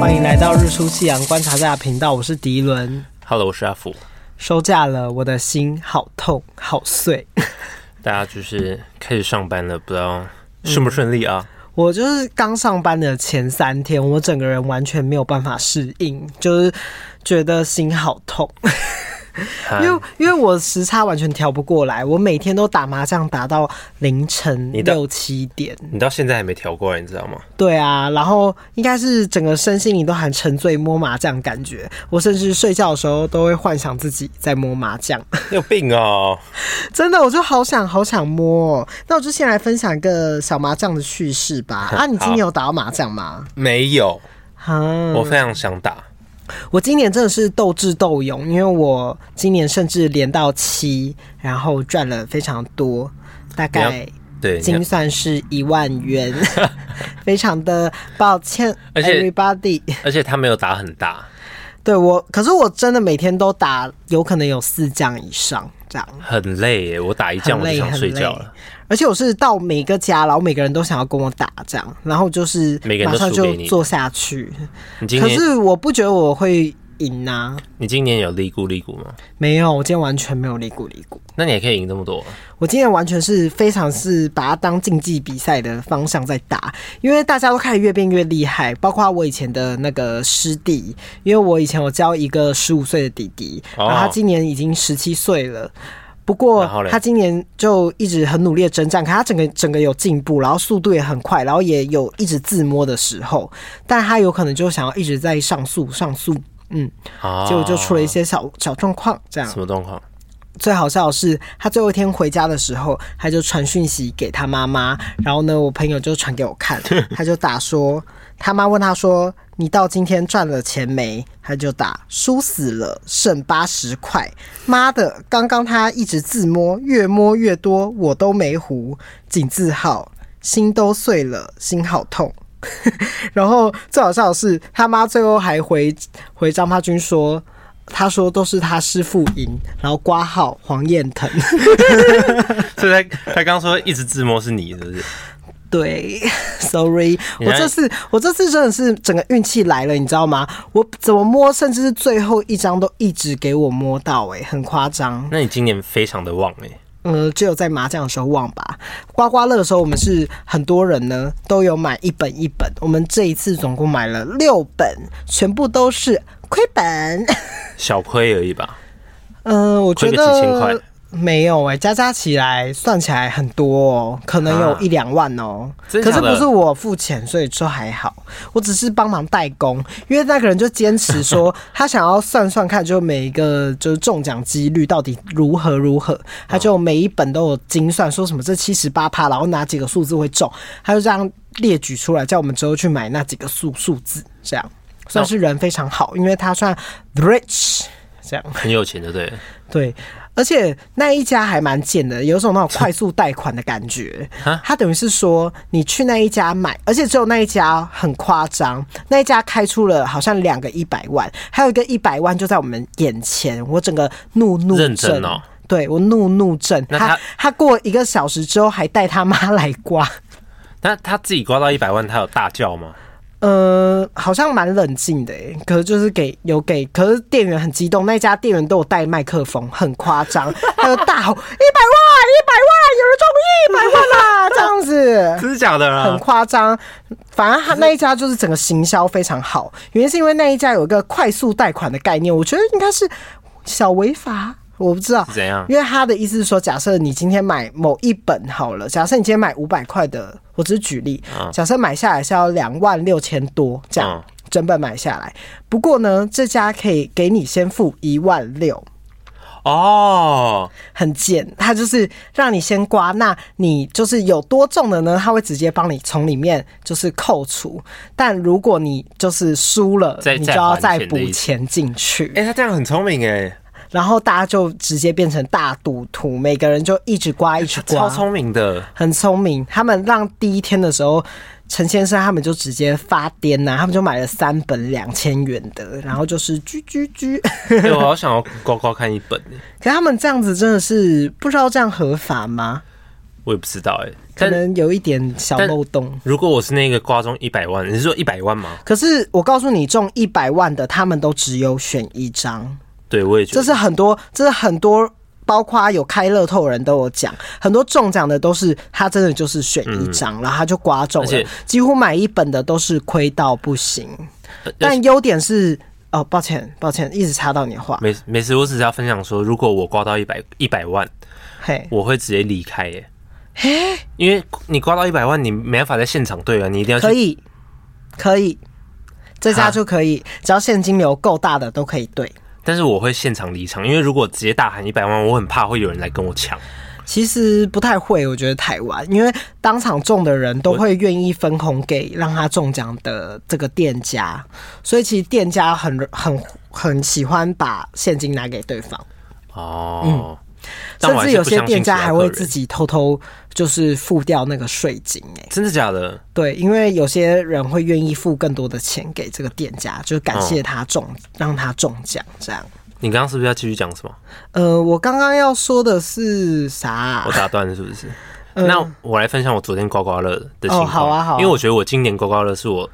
欢迎来到日出夕阳观察家频道，我是迪伦。Hello，我是阿福。收假了，我的心好痛，好碎。大家就是开始上班了，不知道顺不顺利啊？嗯我就是刚上班的前三天，我整个人完全没有办法适应，就是觉得心好痛。因为因为我时差完全调不过来，我每天都打麻将打到凌晨六七点，你到现在还没调过来，你知道吗？对啊，然后应该是整个身心灵都很沉醉摸麻将感觉，我甚至睡觉的时候都会幻想自己在摸麻将。你有病哦！真的，我就好想好想摸。那我就先来分享一个小麻将的趣事吧。啊，你今年有打到麻将吗？没有。我非常想打。我今年真的是斗智斗勇，因为我今年甚至连到七，然后赚了非常多，大概对精算是一万元，非常的抱歉，everybody。而且他没有打很大，对我，可是我真的每天都打，有可能有四将以上这样，很累耶，我打一将我就想睡觉了。而且我是到每个家，然后每个人都想要跟我打这样，然后就是马上就坐下去。可是我不觉得我会赢啊。你今年有利股利股吗？没有，我今天完全没有利股利股。那你也可以赢这么多？我今天完全是非常是把它当竞技比赛的方向在打，因为大家都开始越变越厉害，包括我以前的那个师弟，因为我以前我教一个十五岁的弟弟，然后他今年已经十七岁了。不过他今年就一直很努力的征战，可他整个整个有进步，然后速度也很快，然后也有一直自摸的时候，但他有可能就想要一直在上诉上诉，嗯，结果就出了一些小小状况，这样。什么状况？最好笑的是，他最后一天回家的时候，他就传讯息给他妈妈，然后呢，我朋友就传给我看，他就打说，他妈问他说。你到今天赚了钱没？他就打输死了，剩八十块。妈的，刚刚他一直自摸，越摸越多，我都没胡。仅字号，心都碎了，心好痛。然后最好笑的是，他妈最后还回回张发军说，他说都是他师傅赢，然后挂号黄彦腾。所以他他刚说一直自摸是你，是不是？对，sorry，我这次我这次真的是整个运气来了，你知道吗？我怎么摸，甚至是最后一张都一直给我摸到，欸，哎，很夸张。那你今年非常的旺，欸，哎，呃，只有在麻将的时候忘吧。刮刮乐的时候，我们是很多人呢都有买一本一本，我们这一次总共买了六本，全部都是亏本，小亏而已吧。嗯、呃，我觉得。没有哎、欸，加加起来算起来很多哦，可能有一两万哦。可是不是我付钱，所以说还好。我只是帮忙代工，因为那个人就坚持说他想要算算看，就每一个就是中奖几率到底如何如何。他就每一本都有精算，说什么这七十八趴，然后哪几个数字会中，他就这样列举出来，叫我们之后去买那几个数数字。这样算是人非常好，因为他算 rich，这样很有钱的，对对。而且那一家还蛮贱的，有种那种快速贷款的感觉。他等于是说，你去那一家买，而且只有那一家很夸张，那一家开出了好像两个一百万，还有一个一百万就在我们眼前，我整个怒怒症。认真哦，对，我怒怒症。他他，他过一个小时之后还带他妈来刮，那他自己刮到一百万，他有大叫吗？呃，好像蛮冷静的诶，可是就是给有给，可是店员很激动，那家店员都有带麦克风，很夸张，他就大吼一百万，一百万，有人中一百万啦，这样子，真的假的啊？很夸张，反正他那一家就是整个行销非常好，原因是因为那一家有一个快速贷款的概念，我觉得应该是小违法。我不知道怎样，因为他的意思是说，假设你今天买某一本好了，假设你今天买五百块的，我只是举例，假设买下来是要两万六千多这样，整本买下来。不过呢，这家可以给你先付一万六，哦，很贱，他就是让你先刮，那你就是有多重的呢，他会直接帮你从里面就是扣除，但如果你就是输了，你就要再补钱进去。哎，他这样很聪明哎。然后大家就直接变成大赌徒，每个人就一直刮，一直刮，超聪明的，很聪明。他们让第一天的时候，陈先生他们就直接发癫呐、啊，他们就买了三本两千元的，然后就是居居居。我好想要刮刮看一本。可他们这样子真的是不知道这样合法吗？我也不知道哎、欸，可能有一点小漏洞。如果我是那个刮中一百万，你是说一百万吗？可是我告诉你，中一百万的他们都只有选一张。对，我也觉得这是很多，这是很多。包括有开乐透的人都有讲，很多中奖的都是他真的就是选一张，嗯，然后他就刮中了，几乎买一本的都是亏到不行。但优点是哦，抱歉抱歉，一直插到你的话。没没事，我只是要分享说，如果我刮到一百一百万，嘿，我会直接离开耶。嘿，因为你刮到一百万，你没办法在现场兑啊，你一定要。可以可以，这家就可以，只要现金流够大的都可以兑。但是我会现场离场，因为如果直接大喊一百万，我很怕会有人来跟我抢。其实不太会，我觉得台湾，因为当场中的人都会愿意分红给让他中奖的这个店家，所以其实店家很很很喜欢把现金拿给对方。哦。嗯甚至有些店家还会自己偷偷就是付掉那个税金，哎，真的假的？对，因为有些人会愿意付更多的钱给这个店家，就是感谢他中，让他中奖这样。你刚刚是不是要继续讲什么？呃，我刚刚要说的是啥？我打断了，是不是？那我来分享我昨天刮刮乐的情况。好啊，好啊，因为我觉得我今年刮刮乐是我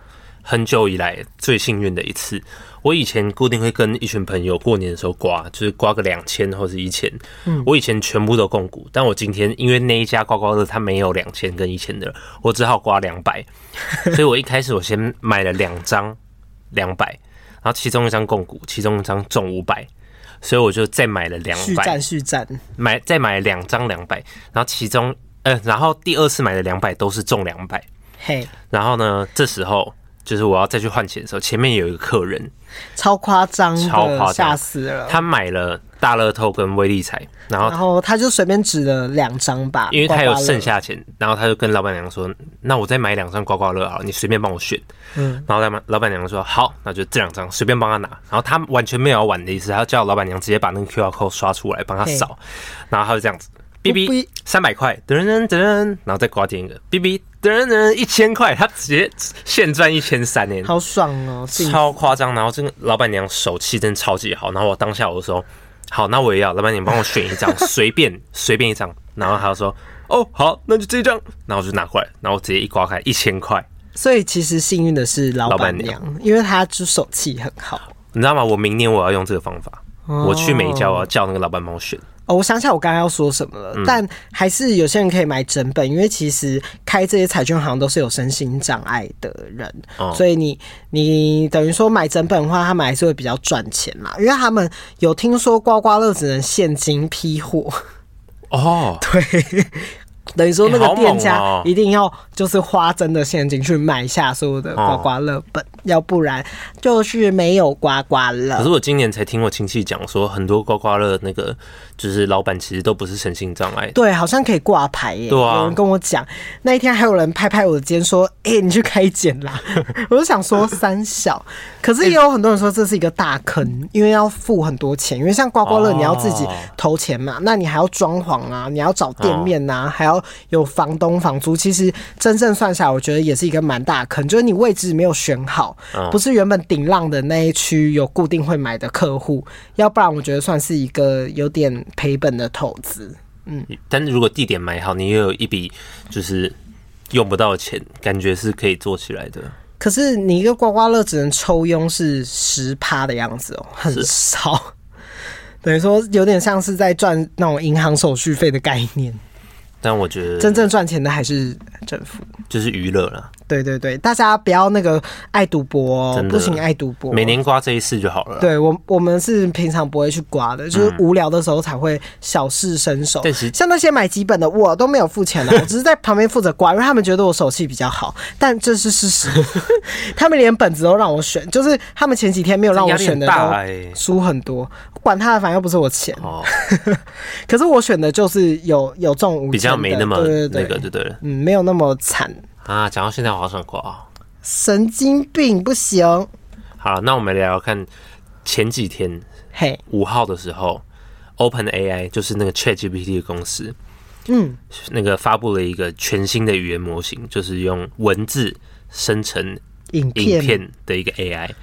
很久以来最幸运的一次。我以前固定会跟一群朋友过年的时候刮，就是刮个两千或是一千。嗯，我以前全部都共股，但我今天因为那一家刮刮乐它没有两千跟一千的，我只好刮两百。所以我一开始我先买了两张两百，然后其中一张共股，其中一张中五百，所以我就再买了两百。续战续战，买再买两张两百，然后其中呃，然后第二次买的两百都是中两百。嘿，然后呢，这时候。就是我要再去换钱的时候，前面有一个客人，超夸张，超夸张，吓死了。他买了大乐透跟威力彩，然后然后他就随便指了两张吧，因为他有剩下钱，然后他就跟老板娘说：“那我再买两张刮刮乐好了，你随便帮我选。”嗯，然后老板老板娘说：“好，那就这两张随便帮他拿。”然后他完全没有要玩的意思，他叫老板娘直接把那个 QR code 刷出来帮他扫，然后他就这样子。B B 三百块，噔噔噔，然后再刮点一个 B B 噔噔一千块，他直接现赚一千三呢，好爽哦，超夸张。然后这个老板娘手气真的超级好，然后我当下我就说好，那我也要，老板娘帮我选一张，随便随便一张。然后他就说哦好，那就这张，然后我就拿过来，然后我直接一刮开一千块。所以其实幸运的是老板娘，因为她就手气很好，你知道吗？我明年我要用这个方法，我去每一家我要叫那个老板帮我选。哦，我想起来我刚刚要说什么了，嗯，但还是有些人可以买整本，因为其实开这些彩券行都是有身心障碍的人，哦，所以你你等于说买整本的话，他们还是会比较赚钱嘛，因为他们有听说刮刮乐只能现金批货，哦，对。等于说那个店家一定要就是花真的现金去买下所有的刮刮乐本，要不然就是没有刮刮乐。可是我今年才听我亲戚讲说，很多刮刮乐那个就是老板其实都不是身心障碍。对，好像可以挂牌耶。对啊，有人跟我讲，那一天还有人拍拍我的肩说：“哎、欸，你去开剪啦。”我就想说三小，可是也有很多人说这是一个大坑，因为要付很多钱，因为像刮刮乐你要自己投钱嘛，那你还要装潢啊，你要找店面呐、啊，还要。有房东、房租，其实真正算下来，我觉得也是一个蛮大的坑。就是你位置没有选好，不是原本顶浪的那一区有固定会买的客户，要不然我觉得算是一个有点赔本的投资。嗯，但是如果地点买好，你又有一笔就是用不到的钱，感觉是可以做起来的。可是你一个刮刮乐只能抽佣是十趴的样子哦，很少。等于说有点像是在赚那种银行手续费的概念。但我觉得真正赚钱的还是政府，就是娱乐了。对对对，大家不要那个爱赌博哦，不行爱赌博，每年刮这一次就好了。对我我们是平常不会去刮的，就是无聊的时候才会小试身手。嗯、像那些买几本的，我都没有付钱的，我只是在旁边负责刮，因为他们觉得我手气比较好。但这是事实，他们连本子都让我选，就是他们前几天没有让我选的都输很多。管他的，反正又不是我钱。哦，可是我选的就是有有中五，比较没那么那个就对了。嗯，没有那么惨。啊，讲到现在我好想哭啊，神经病不行。好，那我们聊聊看前几天，嘿，五号的时候，Open AI 就是那个 ChatGPT 的公司，嗯，那个发布了一个全新的语言模型，就是用文字生成影片，的一个 AI，很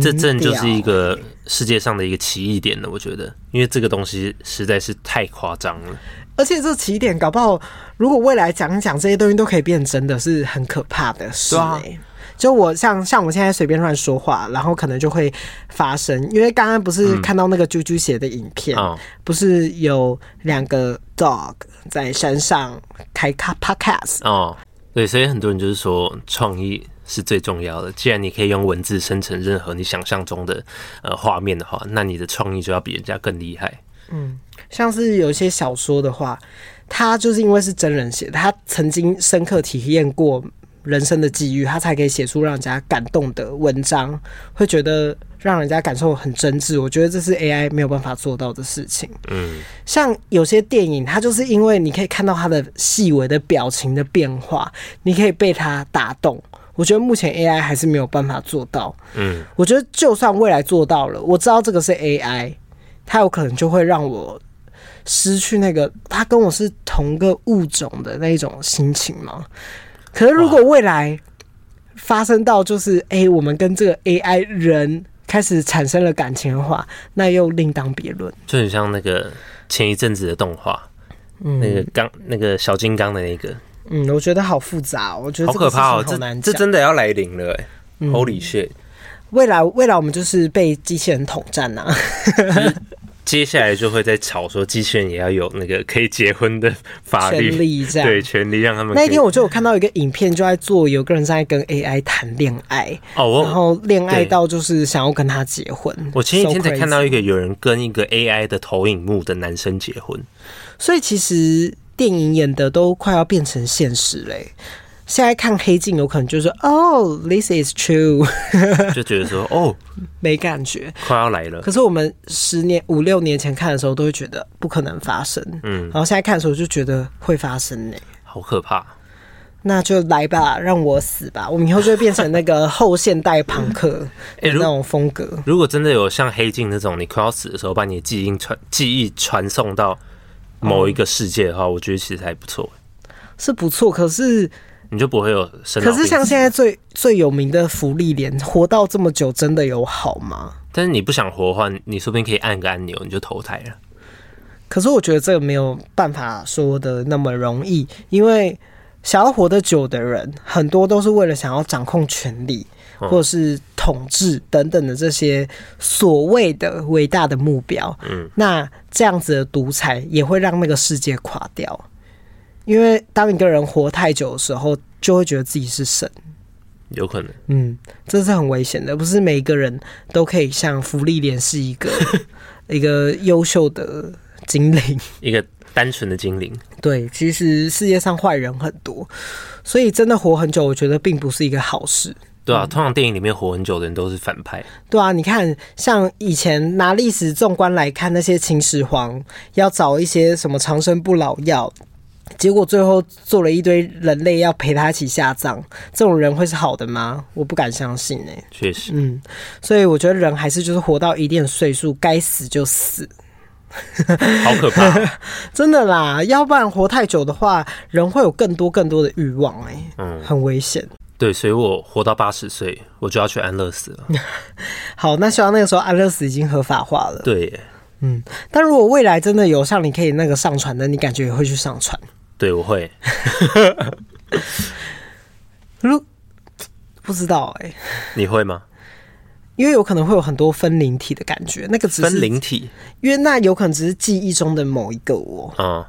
这真的就是一个欸世界上的一个奇异点了。我觉得，因为这个东西实在是太夸张了。而且这起点搞不好，如果未来讲一讲这些东西都可以变真的，是很可怕的事、就我像像我现在随便乱说话，然后可能就会发生。因为刚刚不是看到那个啾啾写的影片，嗯、不是有两个 dog 在山上开卡 podcast 哦，对，所以很多人就是说创意是最重要的。既然你可以用文字生成任何你想象中的呃画面的话，那你的创意就要比人家更厉害。嗯，像是有一些小说的话，他就是因为是真人写，他曾经深刻体验过人生的际遇，他才可以写出让人家感动的文章，会觉得让人家感受很真挚。我觉得这是 AI 没有办法做到的事情。嗯，像有些电影，它就是因为你可以看到它的细微的表情的变化，你可以被它打动。我觉得目前 AI 还是没有办法做到。嗯，我觉得就算未来做到了，我知道这个是 AI。它有可能就会让我失去那个他跟我是同个物种的那种心情吗？可是如果未来发生到就是哎、欸，我们跟这个 AI 人开始产生了感情的话，那又另当别论。就很像那个前一阵子的动画，嗯，那个刚那个小金刚的那个，嗯，我觉得好复杂，我觉得好可怕哦，这这真的要来临了，哎、嗯、，Holy shit！未来，未来我们就是被机器人统战呐、啊。接下来就会在吵说，机器人也要有那个可以结婚的法律权利，这样对权利让他们。那一天我就有看到一个影片，就在做有个人在跟 AI 谈恋爱哦，然后恋爱到就是想要跟他结婚。我前几天才看到一个有人跟一个 AI 的投影幕的男生结婚，所以其实电影演的都快要变成现实嘞。现在看黑镜，有可能就是哦，this is true，就觉得说 哦，没感觉，快要来了。可是我们十年、五六年前看的时候，都会觉得不可能发生，嗯，然后现在看的时候就觉得会发生呢，好可怕。那就来吧，让我死吧，我们以后就会变成那个后现代朋克 那种风格。欸，如果真的有像黑镜那种，你快要死的时候，把你的记忆传记忆传送到某一个世界的话，我觉得其实还不错，是不错，可是。你就不会有生。可是像现在最最有名的芙莉莲，活到这么久，真的有好吗？但是你不想活的话，你说不定可以按个按钮，你就投胎了。可是我觉得这个没有办法说的那么容易，因为想要活得久的人，很多都是为了想要掌控权力，或者是统治等等的这些所谓的伟大的目标。嗯，那这样子的独裁也会让那个世界垮掉。因为当一个人活太久的时候，就会觉得自己是神，有可能。嗯，这是很危险的，不是每一个人都可以像福利莲是一个 一个优秀的精灵，一个单纯的精灵。对，其实世界上坏人很多，所以真的活很久，我觉得并不是一个好事。对啊，通常电影里面活很久的人都是反派。对啊，你看，像以前拿历史纵观来看，那些秦始皇要找一些什么长生不老药。结果最后做了一堆人类要陪他一起下葬，这种人会是好的吗？我不敢相信诶、欸。确实，嗯，所以我觉得人还是就是活到一定岁数，该死就死。好可怕、喔，真的啦！要不然活太久的话，人会有更多更多的欲望诶、欸，嗯，很危险。对，所以我活到八十岁，我就要去安乐死了。好，那希望那个时候安乐死已经合法化了。对耶，嗯，但如果未来真的有像你可以那个上传的，你感觉也会去上传？对，我会。如不知道哎、欸，你会吗？因为有可能会有很多分灵体的感觉，那个只是分灵体，因为那有可能只是记忆中的某一个我，嗯，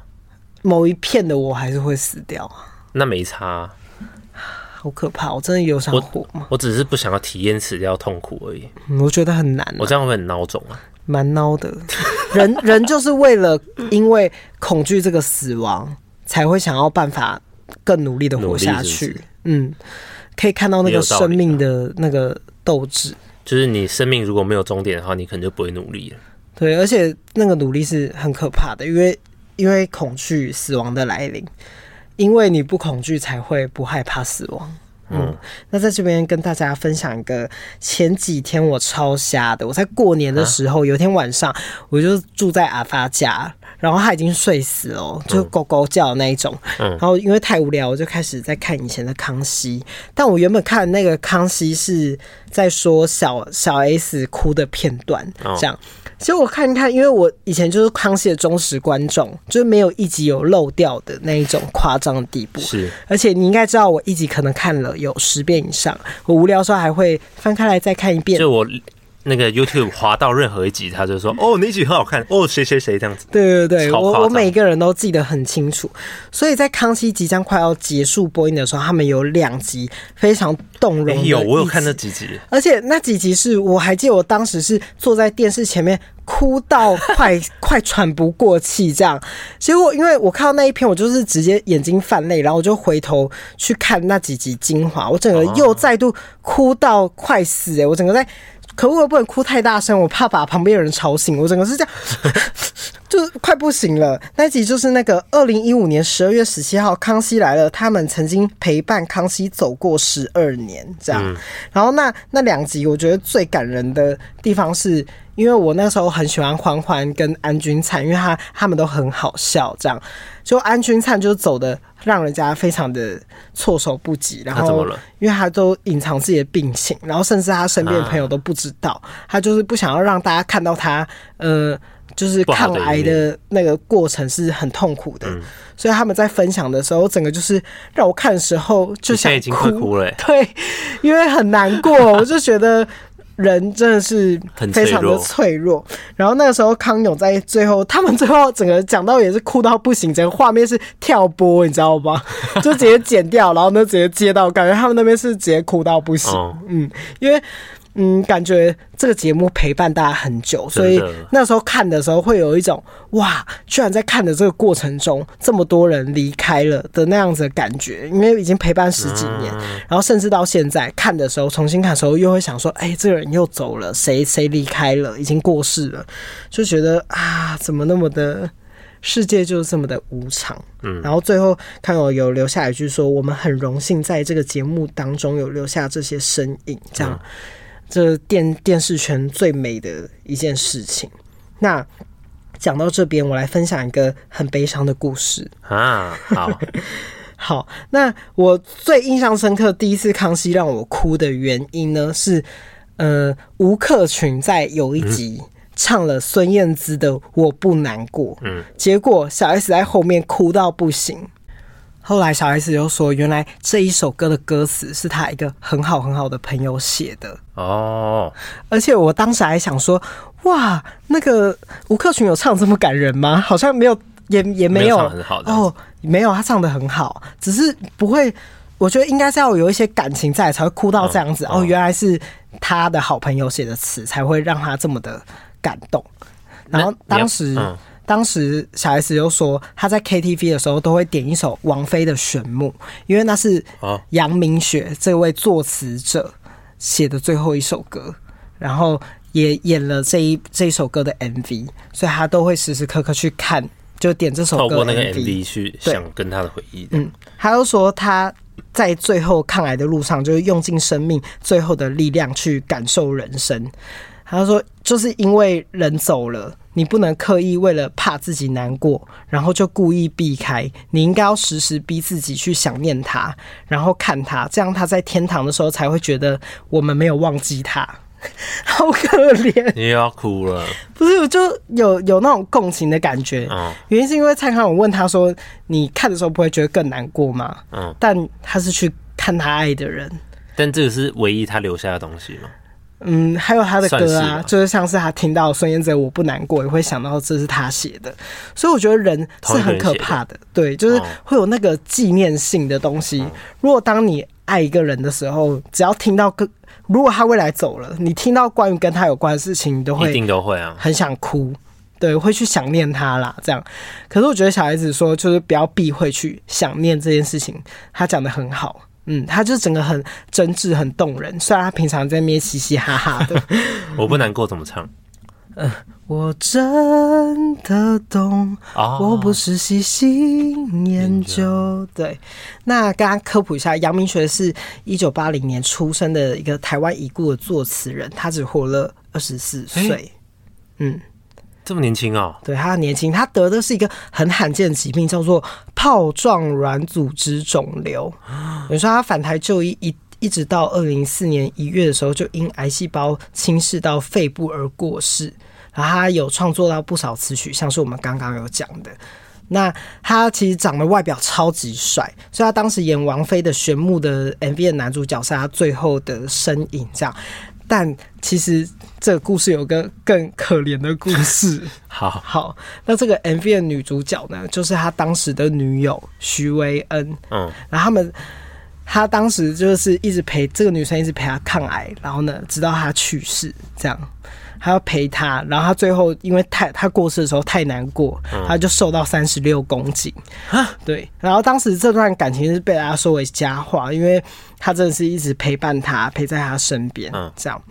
某一片的我还是会死掉。那没差、啊，好可怕！我真的有想活吗？我，我只是不想要体验死掉痛苦而已。嗯、我觉得很难、啊，我这样会很孬种啊，蛮孬的。人人就是为了因为恐惧这个死亡。才会想要办法更努力的活下去。是是嗯，可以看到那个生命的那个斗志。就是你生命如果没有终点的话，你可能就不会努力了。对，而且那个努力是很可怕的，因为因为恐惧死亡的来临，因为你不恐惧，才会不害怕死亡。嗯，那在这边跟大家分享一个前几天我超瞎的，我在过年的时候，啊、有一天晚上我就住在阿发家，然后他已经睡死了，就狗狗叫的那一种。嗯，然后因为太无聊，我就开始在看以前的康熙。但我原本看那个康熙是在说小小 S 哭的片段，这样。其实我看一看，因为我以前就是康熙的忠实观众，就是没有一集有漏掉的那一种夸张的地步。是，而且你应该知道，我一集可能看了有十遍以上。我无聊的时候还会翻开来再看一遍。就我。那个 YouTube 滑到任何一集，他就说：“哦，那一集很好看哦，谁谁谁这样子。”对对对，我我每个人都记得很清楚。所以在康熙即将快要结束播音的时候，他们有两集非常动容的。有，我有看那几集，而且那几集是我还记得，我当时是坐在电视前面哭到快 快喘不过气这样。结果因为我看到那一篇，我就是直接眼睛泛泪，然后我就回头去看那几集精华，我整个又再度哭到快死哎、欸！我整个在。可我不能哭太大声，我怕把旁边的人吵醒。我整个是这样，就快不行了。那一集就是那个二零一五年十二月十七号，《康熙来了》，他们曾经陪伴康熙走过十二年，这样。嗯、然后那那两集，我觉得最感人的地方是，因为我那时候很喜欢欢欢跟安钧璨，因为他他们都很好笑，这样。就安钧璨就走的。让人家非常的措手不及，然后因为他都隐藏自己的病情，然后甚至他身边的朋友都不知道，他就是不想要让大家看到他，呃，就是抗癌的那个过程是很痛苦的，所以他们在分享的时候，整个就是让我看的时候就想哭了，对，因为很难过，我就觉得。人真的是非常的脆弱，然后那个时候康永在最后，他们最后整个讲到也是哭到不行，整个画面是跳播，你知道吗？就直接剪掉，然后呢直接接到，感觉他们那边是直接哭到不行，嗯，因为。嗯，感觉这个节目陪伴大家很久，所以那时候看的时候会有一种哇，居然在看的这个过程中这么多人离开了的那样子的感觉，因为已经陪伴十几年，然后甚至到现在看的时候，重新看的时候又会想说，哎，这个人又走了，谁谁离开了，已经过世了，就觉得啊，怎么那么的世界就是这么的无常。嗯，然后最后看我有留下一句说，我们很荣幸在这个节目当中有留下这些身影，这样。这电电视圈最美的一件事情。那讲到这边，我来分享一个很悲伤的故事啊。好，好。那我最印象深刻，第一次康熙让我哭的原因呢，是呃，吴克群在有一集唱了孙燕姿的《我不难过》，嗯，结果小 S 在后面哭到不行。后来小 S 又说，原来这一首歌的歌词是他一个很好很好的朋友写的哦。而且我当时还想说，哇，那个吴克群有唱这么感人吗？好像没有，也也没有，很好的哦，没有，他唱的很好，只是不会。我觉得应该是要有一些感情在，才会哭到这样子。哦，原来是他的好朋友写的词，才会让他这么的感动。然后当时。当时小 S 就说，他在 KTV 的时候都会点一首王菲的《旋木》，因为那是杨明雪这位作词者写的最后一首歌，然后也演了这一这一首歌的 MV，所以他都会时时刻刻去看，就点这首歌。透过那个 MV 去想跟他的回忆。嗯，他又说他在最后抗癌的路上，就是用尽生命最后的力量去感受人生。他说，就是因为人走了。你不能刻意为了怕自己难过，然后就故意避开。你应该要时时逼自己去想念他，然后看他，这样他在天堂的时候才会觉得我们没有忘记他。好可怜，你要哭了？不是，我就有有那种共情的感觉。嗯，原因是因为蔡康永问他说：“你看的时候不会觉得更难过吗？”嗯，但他是去看他爱的人，但这个是唯一他留下的东西吗？嗯，还有他的歌啊，就是像是他听到孙燕姿《我不难过》，也会想到这是他写的，所以我觉得人是很可怕的，对，就是会有那个纪念性的东西。如果当你爱一个人的时候，只要听到跟如果他未来走了，你听到关于跟他有关的事情，你都会一定都会啊，很想哭，对，会去想念他啦，这样。可是我觉得小孩子说，就是不要避讳去想念这件事情，他讲的很好。嗯，他就整个很真挚、很动人。虽然他平常在那边嘻嘻哈哈的，我不难过怎么唱？嗯、呃，我真的懂，哦、我不是喜新厌旧。对，那刚刚科普一下，杨明学是一九八零年出生的一个台湾已故的作词人，他只活了二十四岁。欸、嗯，这么年轻哦？对，他很年轻，他得的是一个很罕见的疾病，叫做泡状软组织肿瘤。你说他返台就医一一直到二零零四年一月的时候，就因癌细胞侵蚀到肺部而过世。然后他有创作到不少词曲，像是我们刚刚有讲的。那他其实长得外表超级帅，所以他当时演王菲的《旋木》的 MV 的男主角是他最后的身影，这样。但其实这个故事有个更可怜的故事。好好，那这个 MV 的女主角呢，就是他当时的女友徐薇恩。嗯，然后他们他当时就是一直陪这个女生，一直陪她抗癌，然后呢，直到她去世，这样。还要陪他，然后他最后因为太他过世的时候太难过，嗯、他就瘦到三十六公斤。对，然后当时这段感情是被大家说为佳话，因为他真的是一直陪伴他，陪在他身边，这样。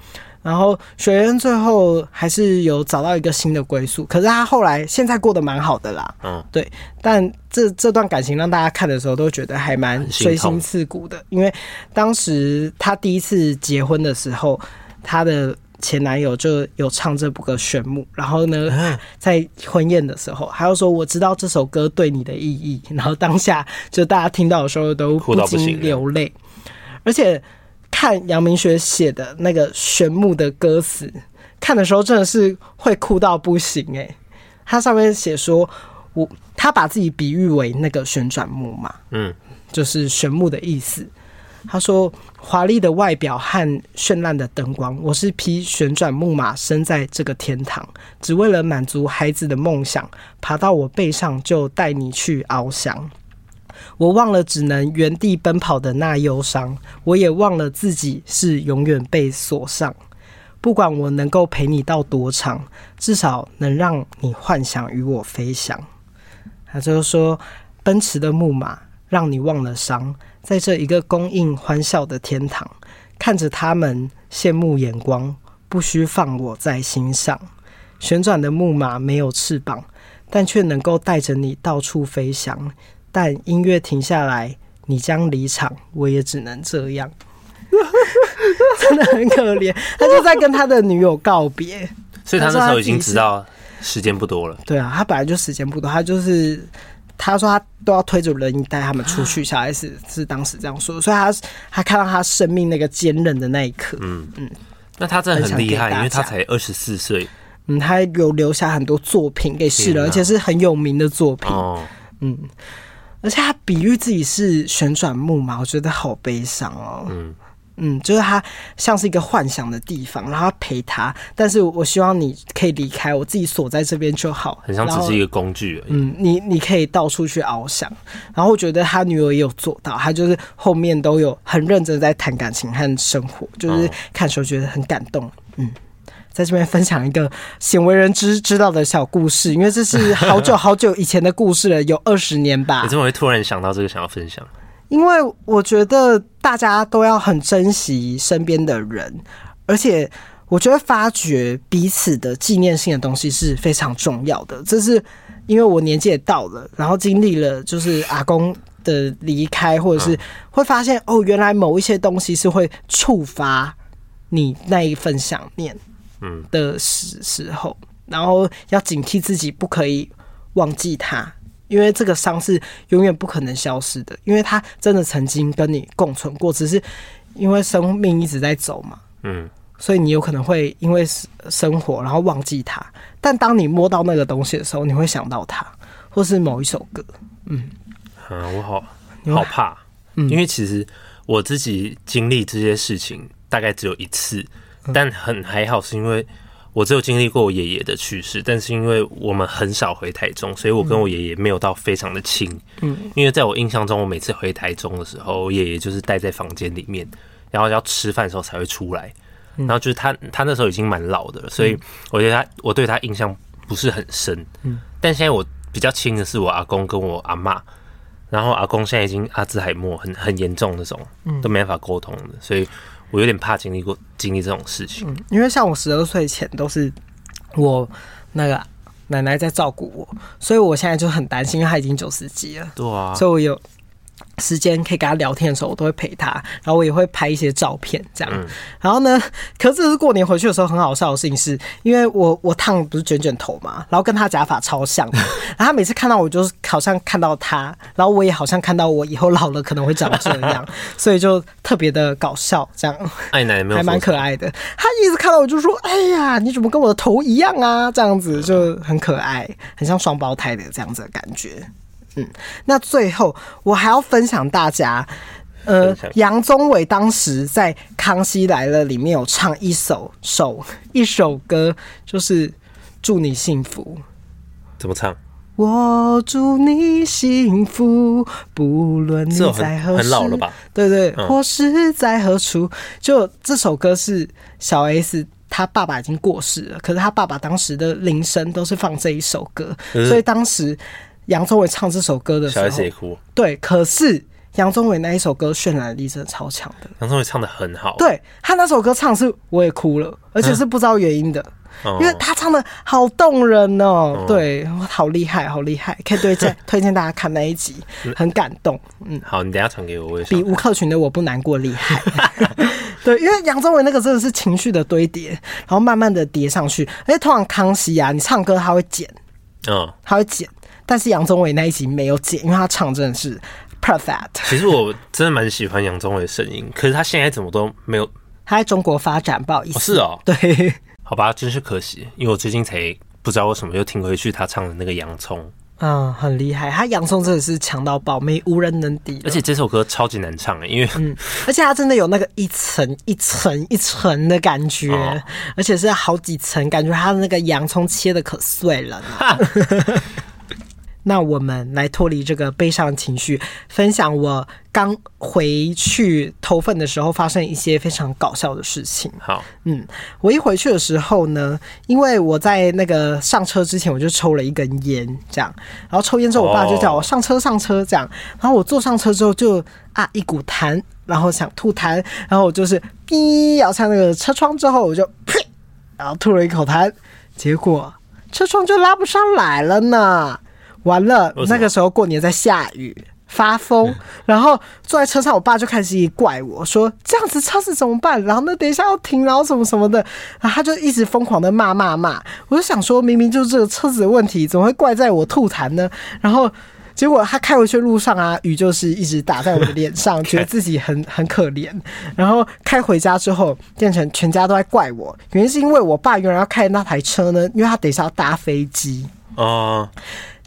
然后雪恩最后还是有找到一个新的归宿，可是他后来现在过得蛮好的啦。嗯，对。但这这段感情让大家看的时候都觉得还蛮锥心刺骨的，因为当时他第一次结婚的时候，他的。前男友就有唱这部歌《旋木》，然后呢，在婚宴的时候，还要说我知道这首歌对你的意义，然后当下就大家听到的时候都不禁流泪。而且看杨明学写的那个《旋木》的歌词，看的时候真的是会哭到不行诶。他上面写说，我他把自己比喻为那个旋转木马，嗯，就是旋木的意思。他说：“华丽的外表和绚烂的灯光，我是匹旋转木马，生在这个天堂，只为了满足孩子的梦想。爬到我背上，就带你去翱翔。我忘了只能原地奔跑的那忧伤，我也忘了自己是永远被锁上。不管我能够陪你到多长，至少能让你幻想与我飞翔。”他就说：“奔驰的木马，让你忘了伤。”在这一个供应欢笑的天堂，看着他们羡慕眼光，不需放我在心上。旋转的木马没有翅膀，但却能够带着你到处飞翔。但音乐停下来，你将离场，我也只能这样。真的很可怜，他就在跟他的女友告别。所以他那时候已经知道时间不多了。对啊，他本来就时间不多，他就是。他说他都要推着轮椅带他们出去，小孩子是当时这样说，所以他他看到他生命那个坚韧的那一刻，嗯。嗯，那他真的很厉害，因为他才二十四岁，嗯，他有留下很多作品给世人，而且是很有名的作品，嗯，而且他比喻自己是旋转木马，我觉得好悲伤哦，嗯。嗯，就是他像是一个幻想的地方，然后陪他。但是我希望你可以离开，我自己锁在这边就好。很像只是一个工具而已。嗯，你你可以到处去翱翔。然后我觉得他女儿也有做到，他就是后面都有很认真在谈感情和生活，就是看时候觉得很感动。嗯，在这边分享一个鲜为人知知道的小故事，因为这是好久 好久以前的故事了，有二十年吧。你怎么会突然想到这个，想要分享？因为我觉得大家都要很珍惜身边的人，而且我觉得发掘彼此的纪念性的东西是非常重要的。这是因为我年纪也到了，然后经历了就是阿公的离开，或者是会发现哦，原来某一些东西是会触发你那一份想念，嗯的时时候，然后要警惕自己不可以忘记他。因为这个伤是永远不可能消失的，因为他真的曾经跟你共存过，只是因为生命一直在走嘛，嗯，所以你有可能会因为生活然后忘记他，但当你摸到那个东西的时候，你会想到他，或是某一首歌，嗯，啊，我好好怕，嗯，因为其实我自己经历这些事情大概只有一次，但很还好，是因为。我只有经历过我爷爷的去世，但是因为我们很少回台中，所以我跟我爷爷没有到非常的亲。嗯，因为在我印象中，我每次回台中的时候，我爷爷就是待在房间里面，然后要吃饭的时候才会出来。然后就是他，他那时候已经蛮老的了，所以我觉得他，我对他印象不是很深。嗯，但现在我比较亲的是我阿公跟我阿妈，然后阿公现在已经阿兹海默很很严重那种，都没办法沟通的，所以。我有点怕经历过经历这种事情，嗯，因为像我十二岁前都是我那个奶奶在照顾我，所以我现在就很担心，因为她已经九十几了。对啊，所以我有。时间可以跟他聊天的时候，我都会陪他，然后我也会拍一些照片，这样。嗯、然后呢，可是这是过年回去的时候很好笑的事情是，是因为我我烫不是卷卷头嘛，然后跟他假发超像的，然后他每次看到我，就是好像看到他，然后我也好像看到我以后老了可能会长这样，所以就特别的搞笑，这样。爱奶奶还蛮可爱的，他一直看到我就说：“哎呀，你怎么跟我的头一样啊？”这样子就很可爱，很像双胞胎的这样子的感觉。嗯，那最后我还要分享大家，呃，杨宗纬当时在《康熙来了》里面有唱一首首一首歌，就是祝你幸福。怎么唱？我祝你幸福，不论你在何时。很老了吧？对对，对，或是在何处。就这首歌是小 S 他爸爸已经过世了，可是他爸爸当时的铃声都是放这一首歌，所以当时。杨宗纬唱这首歌的时候，小 S 也哭。对，可是杨宗纬那一首歌渲染力真的超强的。杨宗纬唱的很好。对，他那首歌唱是我也哭了，而且是不知道原因的，嗯、因为他唱的好动人哦。嗯、对，好厉害，好厉害，可以推荐 推荐大家看那一集，很感动。嗯，好，你等下传给我，我也比吴克群的我不难过厉害。对，因为杨宗纬那个真的是情绪的堆叠，然后慢慢的叠上去。而且通常康熙啊，你唱歌他会剪，嗯，他会剪。但是杨宗纬那一集没有剪，因为他唱真的是 perfect。其实我真的蛮喜欢杨宗纬的声音，可是他现在怎么都没有。他在中国发展，不好意思。哦是哦，对，好吧，真是可惜，因为我最近才不知道为什么又听回去他唱的那个《洋葱》。嗯，很厉害，他《洋葱》真的是强到爆，没无人能敌。而且这首歌超级难唱诶，因为嗯，而且他真的有那个一层一层一层的感觉，哦、而且是好几层，感觉他的那个洋葱切的可碎了呢。那我们来脱离这个悲伤情绪，分享我刚回去投份的时候发生一些非常搞笑的事情。好，嗯，我一回去的时候呢，因为我在那个上车之前我就抽了一根烟，这样，然后抽烟之后，我爸就叫我上车上车，这样，然后我坐上车之后就啊一股痰，然后想吐痰，然后我就是哔摇下那个车窗之后，我就呸，然后吐了一口痰，结果车窗就拉不上来了呢。完了，那个时候过年在下雨，发疯，然后坐在车上，我爸就开始怪我说：“这样子车子怎么办？”然后呢等一下要停，然后什么什么的，然后他就一直疯狂的骂骂骂。我就想说，明明就是这个车子的问题，怎么会怪在我吐痰呢？然后结果他开回去路上啊，雨就是一直打在我的脸上，觉得自己很很可怜。然后开回家之后，变成全家都在怪我，原因是因为我爸原来要开的那台车呢，因为他等一下要搭飞机哦。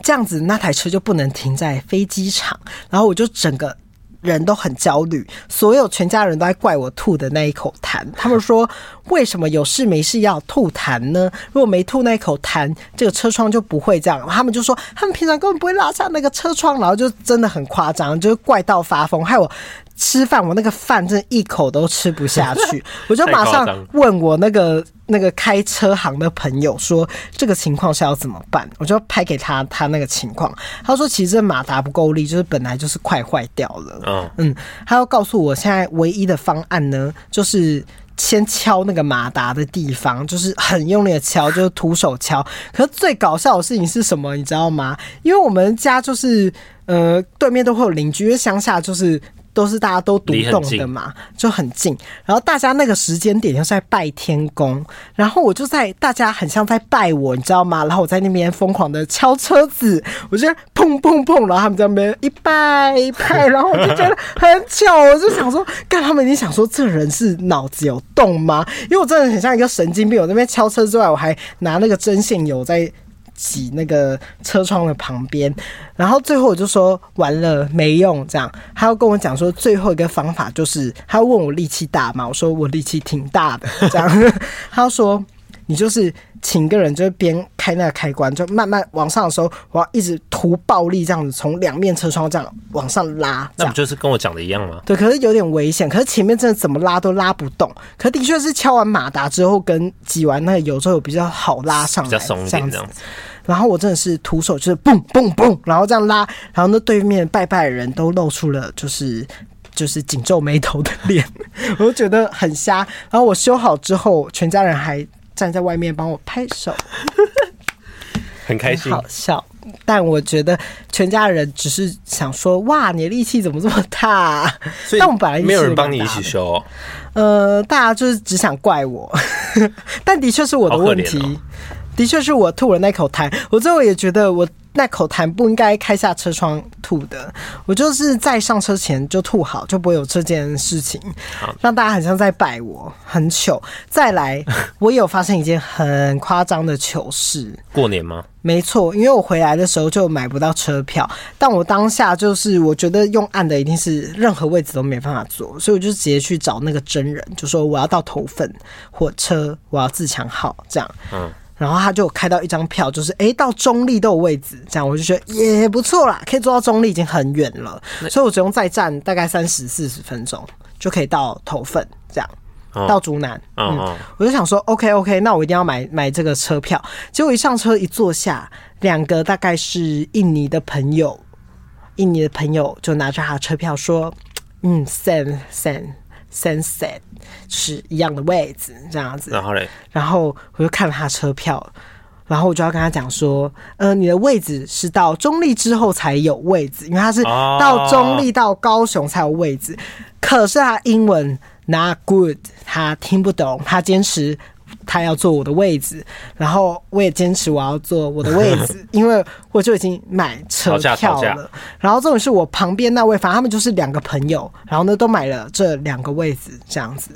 这样子，那台车就不能停在飞机场，然后我就整个人都很焦虑，所有全家人都在怪我吐的那一口痰。他们说，为什么有事没事要吐痰呢？如果没吐那一口痰，这个车窗就不会这样。他们就说，他们平常根本不会拉上那个车窗，然后就真的很夸张，就是怪到发疯，害我。吃饭，我那个饭真的一口都吃不下去，我就马上问我那个那个开车行的朋友说，这个情况是要怎么办？我就拍给他他那个情况，他说其实这马达不够力，就是本来就是快坏掉了。嗯，他要告诉我现在唯一的方案呢，就是先敲那个马达的地方，就是很用力的敲，就是徒手敲。可是最搞笑的事情是什么，你知道吗？因为我们家就是呃对面都会有邻居，因为乡下就是。都是大家都独栋的嘛，就很近。然后大家那个时间点又是在拜天公，然后我就在大家很像在拜我，你知道吗？然后我在那边疯狂的敲车子，我就砰砰砰，然后他们在那边一拜一拜，然后我就觉得很巧，我就想说，干他们已经想说这人是脑子有洞吗？因为我真的很像一个神经病，我那边敲车之外，我还拿那个针线油在。挤那个车窗的旁边，然后最后我就说完了没用，这样他要跟我讲说最后一个方法就是，他问我力气大吗？我说我力气挺大的，这样 他说。你就是请个人，就是边开那个开关，就慢慢往上的时候，我要一直涂暴力这样子，从两面车窗这样往上拉。那不就是跟我讲的一样吗？对，可是有点危险。可是前面真的怎么拉都拉不动。可的确是敲完马达之后，跟挤完那个油之后，比较好拉上来，比较松一点这样子。然后我真的是徒手，就是嘣嘣嘣，然后这样拉，然后那对面拜拜的人都露出了就是就是紧皱眉头的脸，我就觉得很瞎。然后我修好之后，全家人还。站在外面帮我拍手，很开心，好笑。但我觉得全家人只是想说，哇，你的力气怎么这么大但我们本来没有人帮你一起修哦。呃，大家就是只想怪我，但的确是我的问题，哦、的确是我吐了那口痰。我最后也觉得我。那口痰不应该开下车窗吐的，我就是在上车前就吐好，就不会有这件事情，让大家很像在拜我，很糗。再来，我也有发生一件很夸张的糗事。过年吗？没错，因为我回来的时候就买不到车票，但我当下就是我觉得用按的一定是任何位置都没办法坐，所以我就直接去找那个真人，就说我要到头份火车，我要自强号这样。嗯。然后他就开到一张票，就是诶到中立都有位置，这样我就觉得也不错啦，可以坐到中立已经很远了，所以我只用再站大概三十四十分钟就可以到头份，这样到竹南。嗯，我就想说 OK OK，那我一定要买买这个车票。结果一上车一坐下，两个大概是印尼的朋友，印尼的朋友就拿着他的车票说，嗯，send send。Sunset 是一样的位置，这样子。然后嘞，然后我就看了他车票，然后我就要跟他讲说，呃，你的位置是到中立之后才有位置，因为他是到中立到高雄才有位置。可是他英文 not good，他听不懂，他坚持。他要坐我的位置，然后我也坚持我要坐我的位置，因为我就已经买车票了。然后这种是我旁边那位，反正他们就是两个朋友，然后呢都买了这两个位置这样子。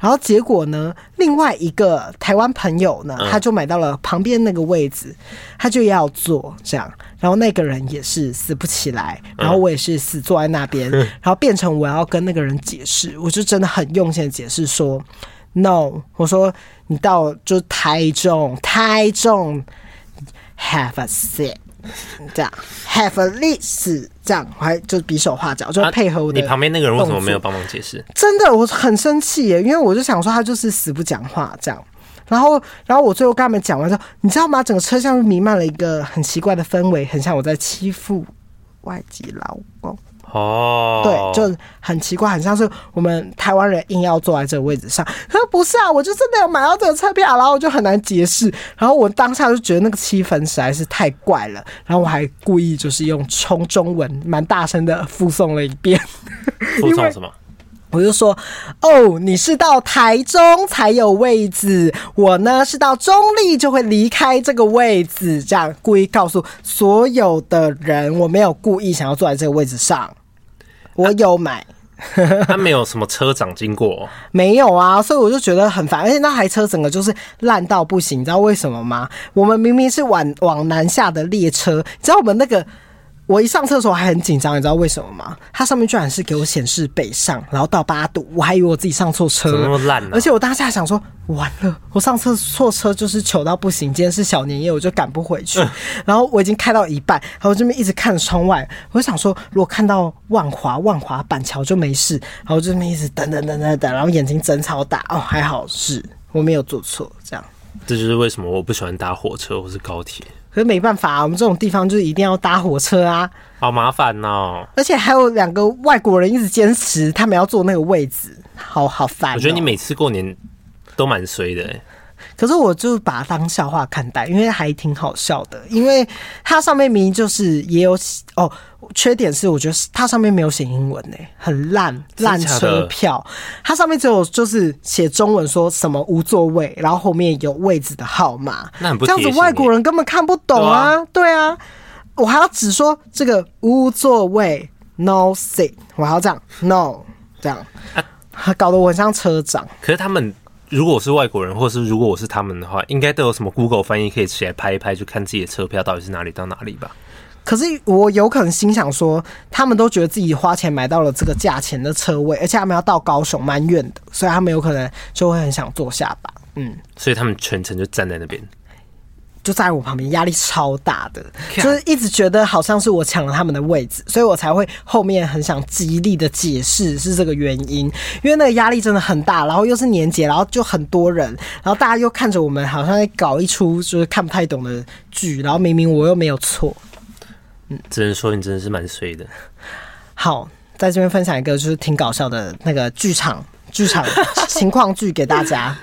然后结果呢，另外一个台湾朋友呢，他就买到了旁边那个位置，他就要坐这样。然后那个人也是死不起来，然后我也是死坐在那边，然后变成我要跟那个人解释，我就真的很用心的解释说。No，我说你到就台中，台中 have a seat，这样 have a list，这样我还就比手画脚，就配合我的、啊。你旁边那个人为什么没有帮忙解释？真的，我很生气耶，因为我就想说他就是死不讲话这样，然后然后我最后跟他们讲完之后，你知道吗？整个车厢弥漫了一个很奇怪的氛围，很像我在欺负外籍劳工。哦，对，就很奇怪，很像是我们台湾人硬要坐在这个位置上。他说不是啊，我就真的有买到这个车票，然后我就很难解释。然后我当下就觉得那个气氛实在是太怪了，然后我还故意就是用冲中文蛮大声的复诵了一遍。复诵什么？我就说哦，你是到台中才有位置，我呢是到中立就会离开这个位置，这样故意告诉所有的人，我没有故意想要坐在这个位置上。我有买，他没有什么车长经过，没有啊，所以我就觉得很烦，而且那台车整个就是烂到不行，你知道为什么吗？我们明明是往往南下的列车，你知道我们那个。我一上车的时候还很紧张，你知道为什么吗？它上面居然是给我显示北上，然后到八度，我还以为我自己上错车，怎么那么烂呢？而且我当下想说，完了，我上车错车就是糗到不行。今天是小年夜，我就赶不回去。然后我已经开到一半，然后我这边一直看窗外，我就想说，如果看到万华、万华板桥就没事。然后我这边一直等等等等等，然后眼睛睁超大，哦，还好是我没有做错，这样。这就是为什么我不喜欢搭火车或是高铁。可是没办法啊，我们这种地方就是一定要搭火车啊，好麻烦哦。而且还有两个外国人一直坚持他们要坐那个位置，好好烦喔。我觉得你每次过年都蛮衰的欸。可是我就把它当笑话看待，因为还挺好笑的。因为它上面明明就是也有哦，缺点是我觉得它上面没有写英文呢，很烂烂车票。它上面只有就是写中文，说什么无座位，然后后面有位置的号码。那很不这样子，外国人根本看不懂啊。对啊，我还要只说这个无座位 no seat，我还要这样 no 这样，搞得我很像车长。可是他们。如果我是外国人，或是如果我是他们的话，应该都有什么 Google 翻译可以起来拍一拍，就看自己的车票到底是哪里到哪里吧。可是我有可能心想说，他们都觉得自己花钱买到了这个价钱的车位，而且他们要到高雄蛮远的，所以他们有可能就会很想坐下吧。嗯，所以他们全程就站在那边。就在我旁边，压力超大的，就是一直觉得好像是我抢了他们的位置，所以我才会后面很想极力的解释是这个原因，因为那个压力真的很大，然后又是年节，然后就很多人，然后大家又看着我们，好像在搞一出就是看不太懂的剧，然后明明我又没有错，嗯，只能说你真的是蛮衰的。好，在这边分享一个就是挺搞笑的那个剧场剧场 情况剧给大家。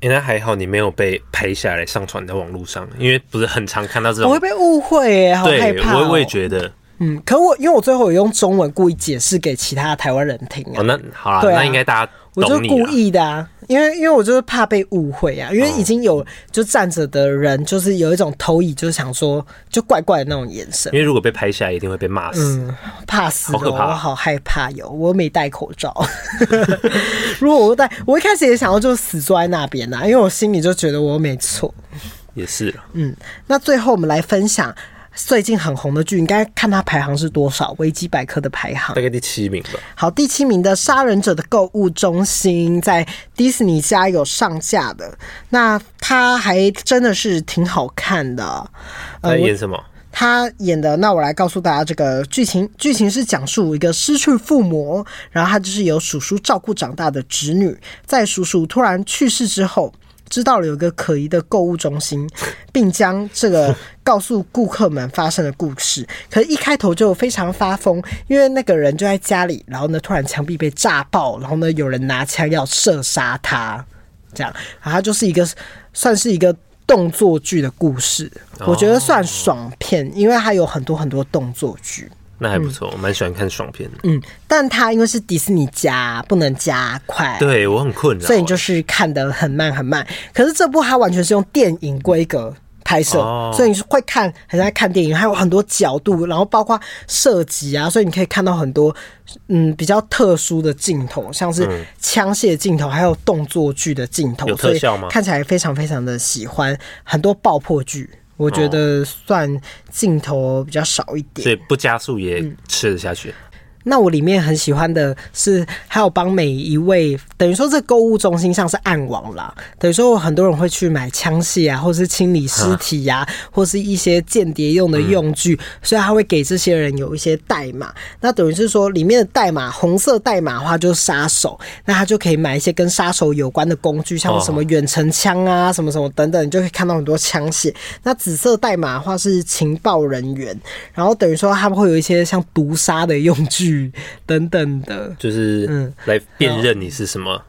欸，那还好你没有被拍下来上传在网络上，因为不是很常看到这种，我会被误会耶，好害怕喔。对，我我也觉得。嗯，可我因为我最后有用中文故意解释给其他台湾人听啊。哦，那好啊，那应该大家我就故意的啊，因为因为我就是怕被误会啊，因为已经有就站着的人就是有一种投以就是想说就怪怪的那种眼神。因为如果被拍下来，一定会被骂死。嗯，怕死了，好可怕，我好害怕哟，我没戴口罩。如果我戴，我一开始也想要就死坐在那边呐，因为我心里就觉得我没错。也是。嗯，那最后我们来分享。最近很红的剧，应该看它排行是多少？维基百科的排行大概第七名吧。好，第七名的《杀人者的购物中心》在迪士尼家有上架的，那他还真的是挺好看的。他演什么？他演的，那我来告诉大家这个剧情。剧情是讲述一个失去父母，然后他就是由叔叔照顾长大的侄女，在叔叔突然去世之后。知道了有个可疑的购物中心，并将这个告诉顾客们发生的故事。可是，一开头就非常发疯，因为那个人就在家里，然后呢，突然墙壁被炸爆，然后呢，有人拿枪要射杀他，这样，然后他就是一个算是一个动作剧的故事，我觉得算爽片，因为它有很多很多动作剧。那还不错，嗯、我蛮喜欢看爽片的。嗯，但它因为是迪士尼加，不能加快。对，我很困扰，所以你就是看的很慢很慢。可是这部它完全是用电影规格拍摄，哦，所以你是会看，很像在看电影，还有很多角度，然后包括射击啊，所以你可以看到很多嗯比较特殊的镜头，像是枪械镜头，还有动作剧的镜头，有特效吗？看起来非常非常的喜欢，很多爆破剧。我觉得算镜头比较少一点，所以不加速也吃得下去。那我里面很喜欢的是，还有帮每一位，等于说这购物中心像是暗网啦，等于说很多人会去买枪械啊，或是清理尸体呀、啊，或是一些间谍用的用具、嗯，所以他会给这些人有一些代码。那等于是说，里面的代码红色代码的话就是杀手，那他就可以买一些跟杀手有关的工具，像什么远程枪啊，什么什么等等，你就可以看到很多枪械。那紫色代码的话是情报人员，然后等于说他们会有一些像毒杀的用具。等等的，就是嗯，来辨认你是什么。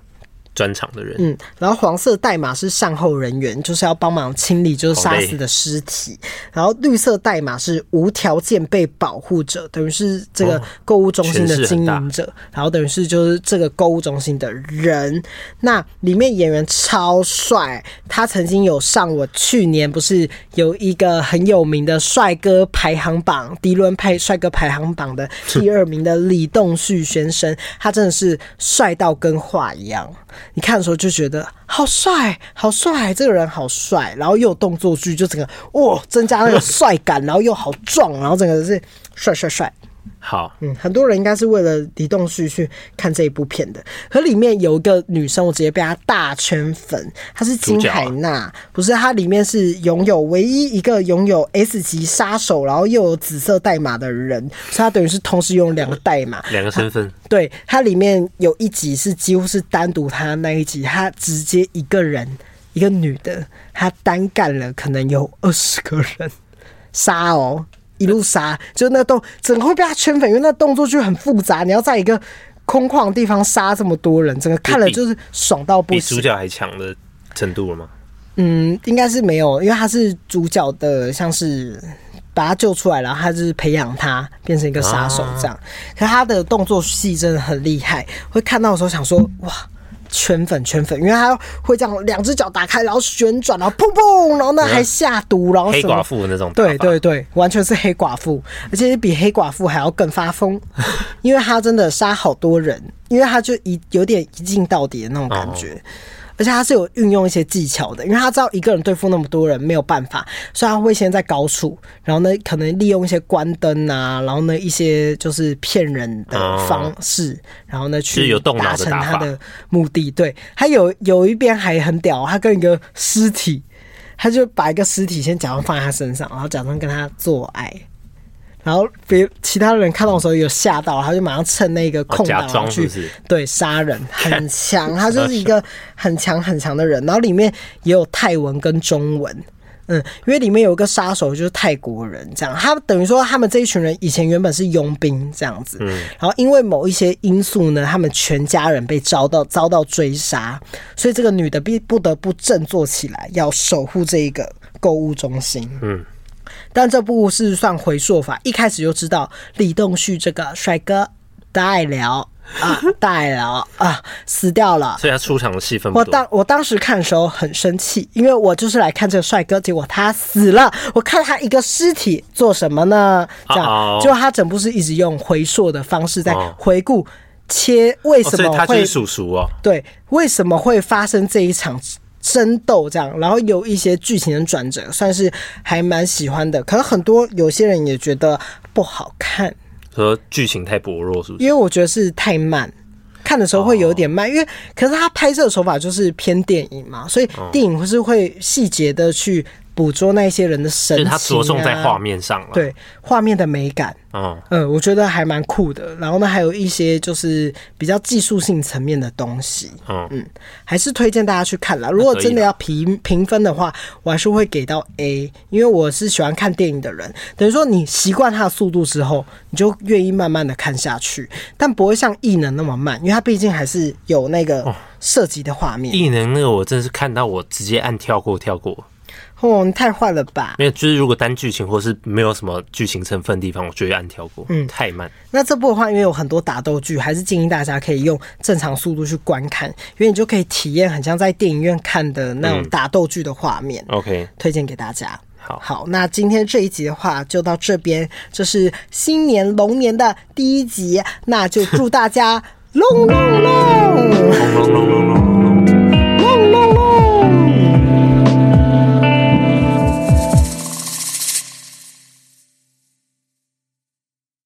专场的人，嗯，然后黄色代码是善后人员，就是要帮忙清理就是杀死的尸体，然后绿色代码是无条件被保护者，等于是这个购物中心的经营者，然后等于是就是这个购物中心的人。那里面演员超帅，他曾经有上我去年不是有一个很有名的帅哥排行榜，迪伦派帅哥排行榜的第二名的李栋旭先生，他真的是帅到跟画一样。你看的时候就觉得好帅，好帅，这个人好帅，然后又有动作剧，就整个哇，增加那个帅感，然后又好壮，然后整个是帅帅帅。好，嗯，很多人应该是为了李栋旭去看这一部片的。可里面有一个女生，我直接被她大圈粉，她是金海娜，不是？她里面是拥有唯一一个拥有 S 级杀手，然后又有紫色代码的人，所以她等于是同时拥有两个代码，两个身份。对，她里面有一集是几乎是单独她那一集，她直接一个人，一个女的，她单干了可能有二十个人杀哦。一路杀，就那动，整个会被他圈粉，因为那动作就很复杂。你要在一个空旷的地方杀这么多人，整个看了就是爽到不行。比主角还强的程度了吗？嗯，应该是没有，因为他是主角的，像是把他救出来，然后他就是培养他变成一个杀手这样。啊、可是他的动作戏真的很厉害，会看到的时候想说哇。圈粉圈粉，因为他会这样两只脚打开，然后旋转，然后砰砰，然后呢还下毒，然后黑寡妇那种，对对对，完全是黑寡妇，而且比黑寡妇还要更发疯，因为他真的杀好多人，因为他就一有点一镜到底的那种感觉。哦而且他是有运用一些技巧的，因为他知道一个人对付那么多人没有办法，所以他会先在高处，然后呢，可能利用一些关灯啊，然后呢，一些就是骗人的方式，然后呢，去达成他的目的。对，他有有一边还很屌，他跟一个尸体，他就把一个尸体先假装放在他身上，然后假装跟他做爱。然后别其他人看到的时候有吓到，他就马上趁那个空档去对杀人，很强，他就是一个很强很强的人。然后里面也有泰文跟中文，嗯，因为里面有一个杀手就是泰国人，这样他等于说他们这一群人以前原本是佣兵这样子，嗯，然后因为某一些因素呢，他们全家人被遭到遭到追杀，所以这个女的必不得不振作起来，要守护这一个购物中心，嗯。但这部是算回溯法，一开始就知道李栋旭这个帅哥大了啊，大了啊，死掉了，所以他出场的戏份。我当我当时看的时候很生气，因为我就是来看这个帅哥，结果他死了。我看他一个尸体做什么呢？这样，结果他整部是一直用回溯的方式在回顾切为什么会叔叔哦？对，为什么会发生这一场？争斗这样，然后有一些剧情的转折，算是还蛮喜欢的。可能很多有些人也觉得不好看，和剧情太薄弱，是不是？因为我觉得是太慢，看的时候会有点慢。哦、因为可是他拍摄的手法就是偏电影嘛，所以电影不是会细节的去。捕捉那些人的神情、啊，就是他着重在画面上了。对，画面的美感，嗯嗯，我觉得还蛮酷的。然后呢，还有一些就是比较技术性层面的东西，嗯嗯，还是推荐大家去看啦。如果真的要评评分的话，我还是会给到 A，因为我是喜欢看电影的人。等于说你习惯它的速度之后，你就愿意慢慢的看下去，但不会像异能那么慢，因为它毕竟还是有那个涉及的画面。异能那个我真的是看到我直接按跳过跳过。哦，你太坏了吧！没有，就是如果单剧情或是没有什么剧情成分的地方，我就会按跳过。嗯，太慢。那这部的话，因为有很多打斗剧，还是建议大家可以用正常速度去观看，因为你就可以体验很像在电影院看的那种打斗剧的画面。OK，嗯，推荐给大家。好，好，那今天这一集的话就到这边，这是新年龙年的第一集，那就祝大家 龙龙龙！